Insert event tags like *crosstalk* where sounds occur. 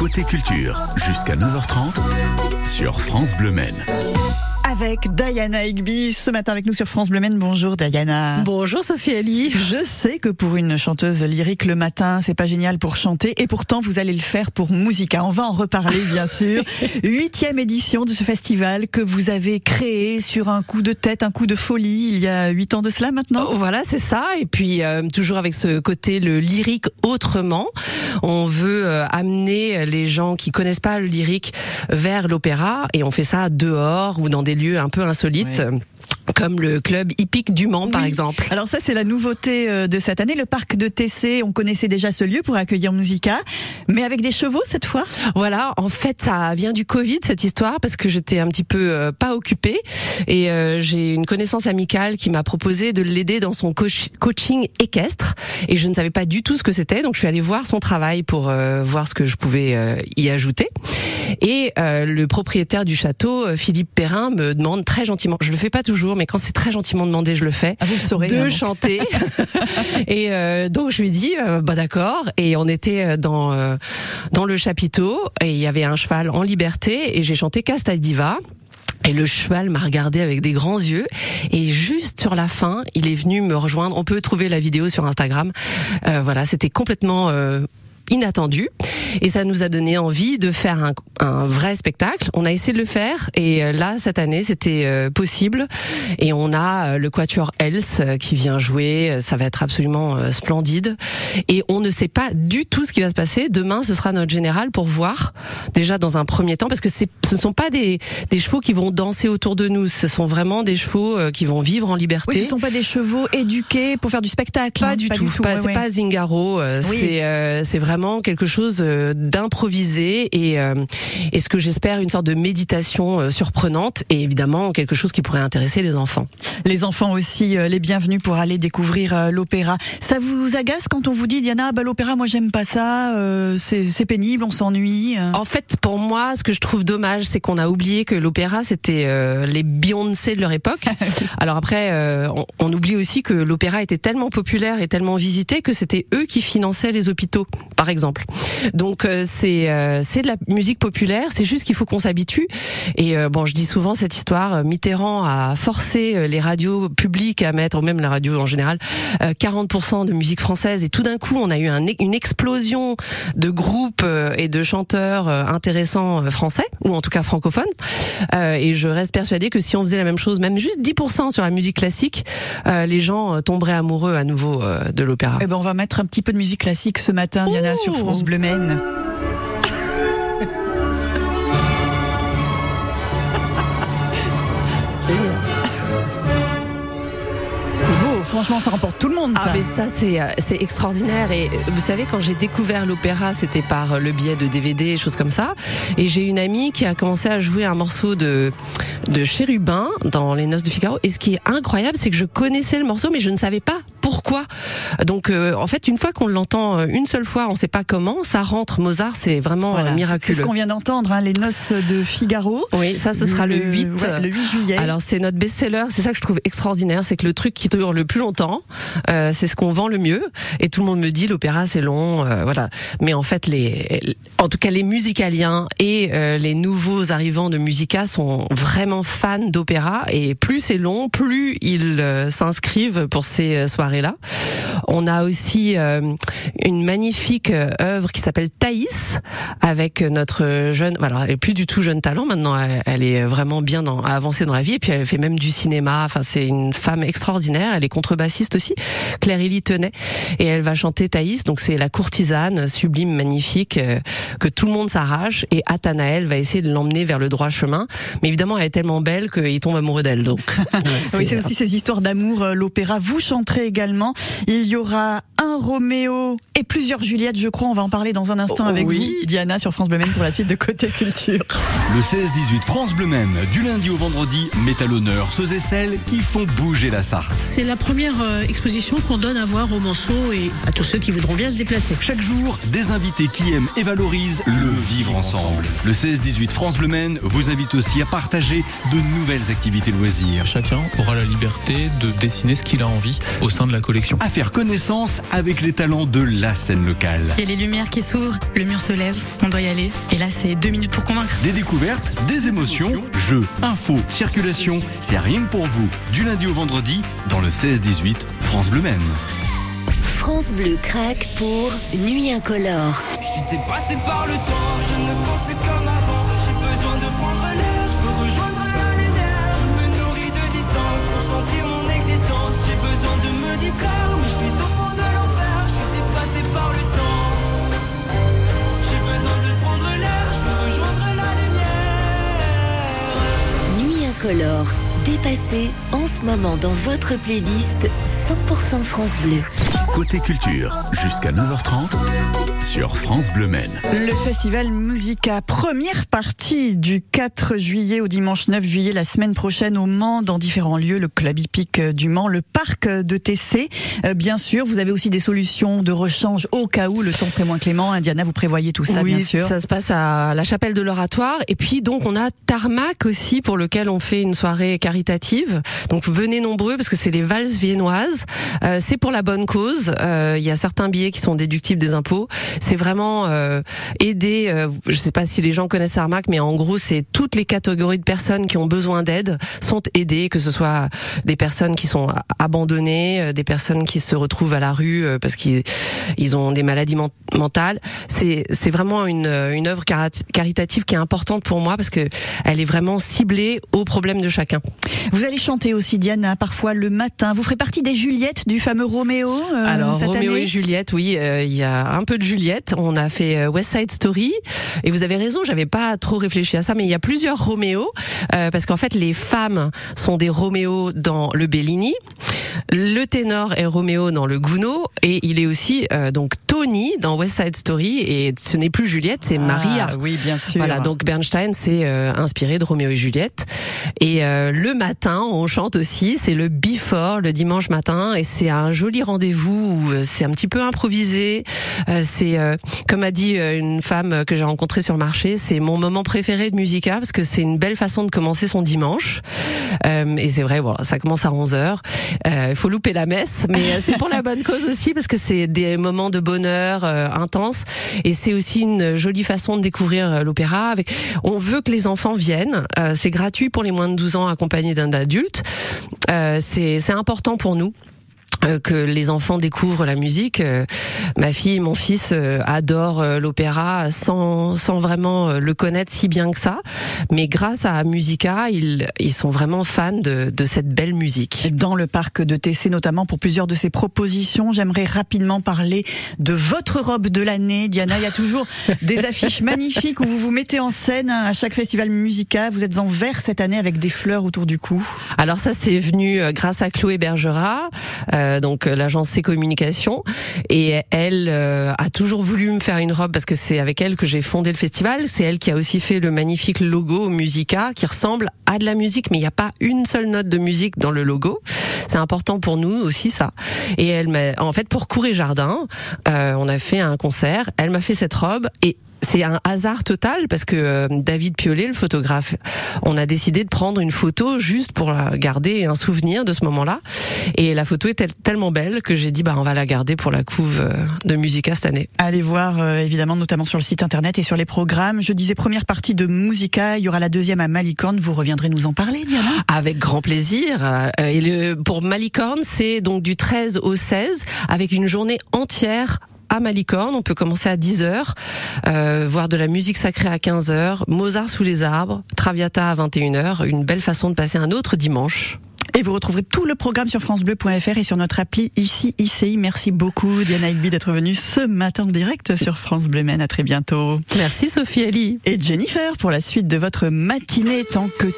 Côté Culture, jusqu'à 9h30 sur France Bleu Maine avec Diana Higby ce matin avec nous sur France Bleu. Bonjour Diana. Bonjour Sophie Ali. Je sais que pour une chanteuse lyrique le matin, c'est pas génial pour chanter et pourtant vous allez le faire pour Musica. On va en reparler bien *laughs* sûr. Huitième édition de ce festival que vous avez créé sur un coup de tête, un coup de folie il y a huit ans de cela maintenant. Oh, voilà, c'est ça. Et puis euh, toujours avec ce côté le lyrique autrement. On veut euh, amener les gens qui connaissent pas le lyrique vers l'opéra et on fait ça dehors ou dans des lieu un peu insolite comme le club hippique du Mans par exemple. Alors ça c'est la nouveauté euh, de cette année, le parc de TC, on connaissait déjà ce lieu pour accueillir Musica, mais avec des chevaux cette fois? Voilà, en fait ça vient du Covid cette histoire parce que j'étais un petit peu euh, pas occupée. Et euh, j'ai une connaissance amicale qui m'a proposé de l'aider dans son coaching équestre. Et je ne savais pas du tout ce que c'était. Donc je suis allée voir son travail pour voir ce que je pouvais y ajouter. Et le propriétaire du château Philippe Perrin me demande très gentiment, je le fais pas toujours mais quand c'est très gentiment demandé, je le fais. Ah, vous le saurez, de chanter. *laughs* et euh, donc je lui dis euh, bah d'accord. Et on était euh, dans dans le chapiteau et il y avait un cheval en liberté et j'ai chanté Casta Diva. Et le cheval m'a regardé avec des grands yeux. Et juste sur la fin, il est venu me rejoindre. On peut trouver la vidéo sur Instagram. voilà, c'était complètement inattendu et ça nous a donné envie de faire un, un, vrai spectacle. On a essayé de le faire et euh, là cette année c'était euh, possible et on a euh, le Quatuor Else qui vient jouer. Ça va être absolument splendide et on ne sait pas du tout ce qui va se passer. Demain ce sera notre général pour voir déjà dans un premier temps parce que ce sont pas des, des chevaux qui vont danser autour de nous. Ce sont vraiment des chevaux qui vont vivre en liberté. Oui, ce sont pas des chevaux éduqués pour faire du spectacle. Pas, hein. du, tout. C'est pas Zingaro. C'est c'est vraiment quelque chose d'improviser et, euh, et ce que j'espère une sorte de méditation euh, surprenante et évidemment quelque chose qui pourrait intéresser les enfants. Les enfants aussi euh, les bienvenus pour aller découvrir l'opéra. Ça vous agace quand on vous dit Diana bah l'opéra moi j'aime pas ça, c'est pénible, on s'ennuie. En fait pour moi ce que je trouve dommage c'est qu'on a oublié que l'opéra c'était les Beyoncé de leur époque. *laughs* Alors après on, on oublie aussi que l'opéra était tellement populaire et tellement visité que c'était eux qui finançaient les hôpitaux par exemple. Donc euh, c'est euh, c'est de la musique populaire, c'est juste qu'il faut qu'on s'habitue. Et euh, bon, je dis souvent cette histoire. Mitterrand a forcé les radios publiques à mettre, ou même la radio en général, 40% de musique française. Et tout d'un coup, on a eu un, une explosion de groupes et de chanteurs intéressants français, ou en tout cas francophones. et je reste persuadée que si on faisait la même chose, même juste 10% sur la musique classique, les gens tomberaient amoureux à nouveau de l'opéra. Eh ben, on va mettre un petit peu de musique classique ce matin, Diana, sur France Bleu Maine. Franchement, ça remporte tout le monde. Ça. Ah, mais ça, c'est euh, c'est extraordinaire. Et euh, vous savez, quand j'ai découvert l'opéra, c'était par le biais de DVD, choses comme ça. Et j'ai une amie qui a commencé à jouer un morceau de de Chérubin dans Les Noces de Figaro. Et ce qui est incroyable, c'est que je connaissais le morceau, mais je ne savais pas pourquoi. Donc, euh, en fait, une fois qu'on l'entend une seule fois, on ne sait pas comment, ça rentre. Mozart, c'est vraiment miraculeux. C'est ce qu'on vient d'entendre, hein, Les Noces de Figaro. Oui, ça, ce sera le, 8. le 8 juillet. Alors, c'est notre best-seller. C'est ça que je trouve extraordinaire, c'est que le truc qui dure le plus longtemps. Euh, c'est ce qu'on vend le mieux. Et tout le monde me dit l'opéra c'est long, euh, voilà. Mais en fait, les, en tout cas les musicaliens et euh, les nouveaux arrivants de Musica sont vraiment fans d'opéra. Et plus c'est long, plus ils s'inscrivent pour ces soirées-là. On a aussi une magnifique œuvre qui s'appelle Thaïs avec notre jeune, voilà, elle est plus du tout jeune talent maintenant. Elle, est vraiment bien dans, avancée dans la vie et puis elle fait même du cinéma. Enfin, c'est une femme extraordinaire. Elle est contrebassiste aussi, Claire Élie Tenet, et elle va chanter Thaïs, donc c'est la courtisane sublime, magnifique, euh, que tout le monde s'arrache, et Athanaël va essayer de l'emmener vers le droit chemin, mais évidemment elle est tellement belle qu'il tombe amoureux d'elle. Donc, *laughs* oui, c'est aussi ces histoires d'amour, euh, l'opéra. Vous chanterez également. Il y aura un Roméo et plusieurs Juliettes, je crois. On va en parler dans un instant avec vous, Diana, sur France Bleu Maine pour la suite de Côté Culture. Le 16-18 France Bleu Maine, du lundi au vendredi, met à l'honneur ceux et celles qui font bouger la Sarthe. C'est la première euh, exposition qu'on donne à voir aux Manceaux et à tous ceux qui voudront bien se déplacer. Chaque jour, des invités qui aiment et valorisent le vivre ensemble. Le 16-18 France Bleu Maine vous invite aussi à partager de nouvelles activités loisirs. Chacun aura la liberté de dessiner ce qu'il a envie au sein de la collection. À faire connaissance avec les talents de la scène locale. Il y a les lumières qui s'ouvrent, le mur se lève, on doit y aller. Et là, c'est deux minutes pour convaincre. Des découvertes, des émotions, jeux, infos, circulation, c'est rien que pour vous. Du lundi au vendredi, dans le 16-18, France Bleu Maine. France Bleu craque pour Nuit incolore. J'étais passé par le temps, je ne pense plus comme avant. J'ai besoin de prendre l'air, je veux rejoindre la lumière. Je me nourris de distance pour sentir mon existence. J'ai besoin de me distraire, mais je suis au fond de l'enfer. Incolore. Dépassé en ce moment dans votre playlist 100% France Bleu. Côté culture, jusqu'à 9h30 sur France Bleu Maine. Le festival Musica, première partie du 4 juillet au dimanche 9 juillet, la semaine prochaine au Mans, dans différents lieux, le club hippique du Mans, le parc de TC. Euh, bien sûr, vous avez aussi des solutions de rechange au cas où le temps serait moins clément. Indiana, vous prévoyez tout ça, oui, bien sûr. ça se passe à la chapelle de l'oratoire. Et puis donc on a Tarmac aussi pour lequel on fait une soirée caritative. Donc venez nombreux parce que c'est les valses viennoises. Euh, c'est pour la bonne cause. Euh, Il y a certains billets qui sont déductibles des impôts. C'est vraiment euh, aider. Euh, je sais pas si les gens connaissent Tarmac, mais en gros c'est toutes les catégories de personnes qui ont besoin d'aide sont aidées, que ce soit des personnes qui sont abandonnées, euh, des personnes qui se retrouvent à la rue euh, parce qu'ils ils ont des maladies men- mentales. C'est c'est vraiment une une œuvre caritative qui est importante pour moi parce que elle est vraiment ciblée aux problèmes de chacun. Vous allez chanter aussi, Diana, parfois le matin. Vous ferez partie des Juliettes du fameux Roméo euh, Alors cette Roméo année? Et Juliette, oui, euh, il y a un peu de Juliette. On a fait euh, West Side Story et vous avez raison, j'avais pas trop réfléchi à ça, mais il y a plusieurs Roméo euh, parce qu'en fait les femmes sont des Roméo dans le Bellini, le ténor est Roméo dans le Gounod et il est aussi euh, donc Tony dans West Side Story et ce n'est plus Juliette, c'est Maria. Ah, oui, bien sûr. Voilà, donc Bernstein s'est euh, inspiré de Roméo et Juliette. Et euh, le matin, on chante aussi, c'est le before, le dimanche matin, et c'est un joli rendez-vous euh, c'est un petit peu improvisé. Euh, c'est, euh, comme a dit euh, une femme que j'ai rencontrée sur le marché, c'est mon moment préféré de Musica parce que c'est une belle façon de commencer son dimanche. Euh, et c'est vrai, voilà, ça commence à 11 h Il faut louper la messe, mais c'est pour la bonne cause aussi parce que c'est des moments de bonheur intenses et c'est aussi une jolie façon de découvrir l'opéra. On veut que les enfants viennent. C'est gratuit pour les moins de 12 ans accompagnés d'un adulte. C'est important pour nous que les enfants découvrent la musique. Euh, ma fille et mon fils euh, adorent euh, l'opéra sans, sans vraiment euh, le connaître si bien que ça. Mais grâce à Musica, ils, ils sont vraiment fans de, de cette belle musique. dans le parc de TC, notamment pour plusieurs de ses propositions. J'aimerais rapidement parler de votre robe de l'année. Diana, il y a toujours *laughs* des affiches magnifiques où vous vous mettez en scène à chaque festival Musica. Vous êtes en vert cette année avec des fleurs autour du cou. Alors ça, c'est venu euh, grâce à Chloé Bergera, euh, donc euh, l'agence C Communication, et elle euh, a toujours voulu me faire une robe parce que c'est avec elle que j'ai fondé le festival. C'est elle qui a aussi fait le magnifique logo Musica qui ressemble à de la musique, mais il n'y a pas une seule note de musique dans le logo. C'est important pour nous aussi ça. Et elle m'a, en fait, pour Cour et Jardin, euh, on a fait un concert. Elle m'a fait cette robe et c'est un hasard total parce que euh, David Piolet, le photographe, on a décidé de prendre une photo juste pour garder un souvenir de ce moment-là. Et la photo est tel- tellement belle que j'ai dit bah on va la garder pour la couve euh, de Musica cette année. Allez voir, euh, évidemment, notamment sur le site internet et sur les programmes. Je disais première partie de Musica. Il y aura la deuxième à Malicorne. Vous reviendrez nous en parler, Diana Avec grand plaisir. Et le, pour Malicorne, c'est donc du 13 au 16 avec une journée entière à Malicorne. On peut commencer à 10h, euh, voir de la musique sacrée à 15h, Mozart sous les arbres, Traviata à 21h. Une belle façon de passer un autre dimanche. Et vous retrouverez tout le programme sur francebleu.fr et sur notre appli ici ICI. Merci beaucoup Diana Higby d'être venue ce matin en direct sur France Bleu. À très bientôt. Merci Sophie Ali. Et Jennifer pour la suite de votre matinée tant que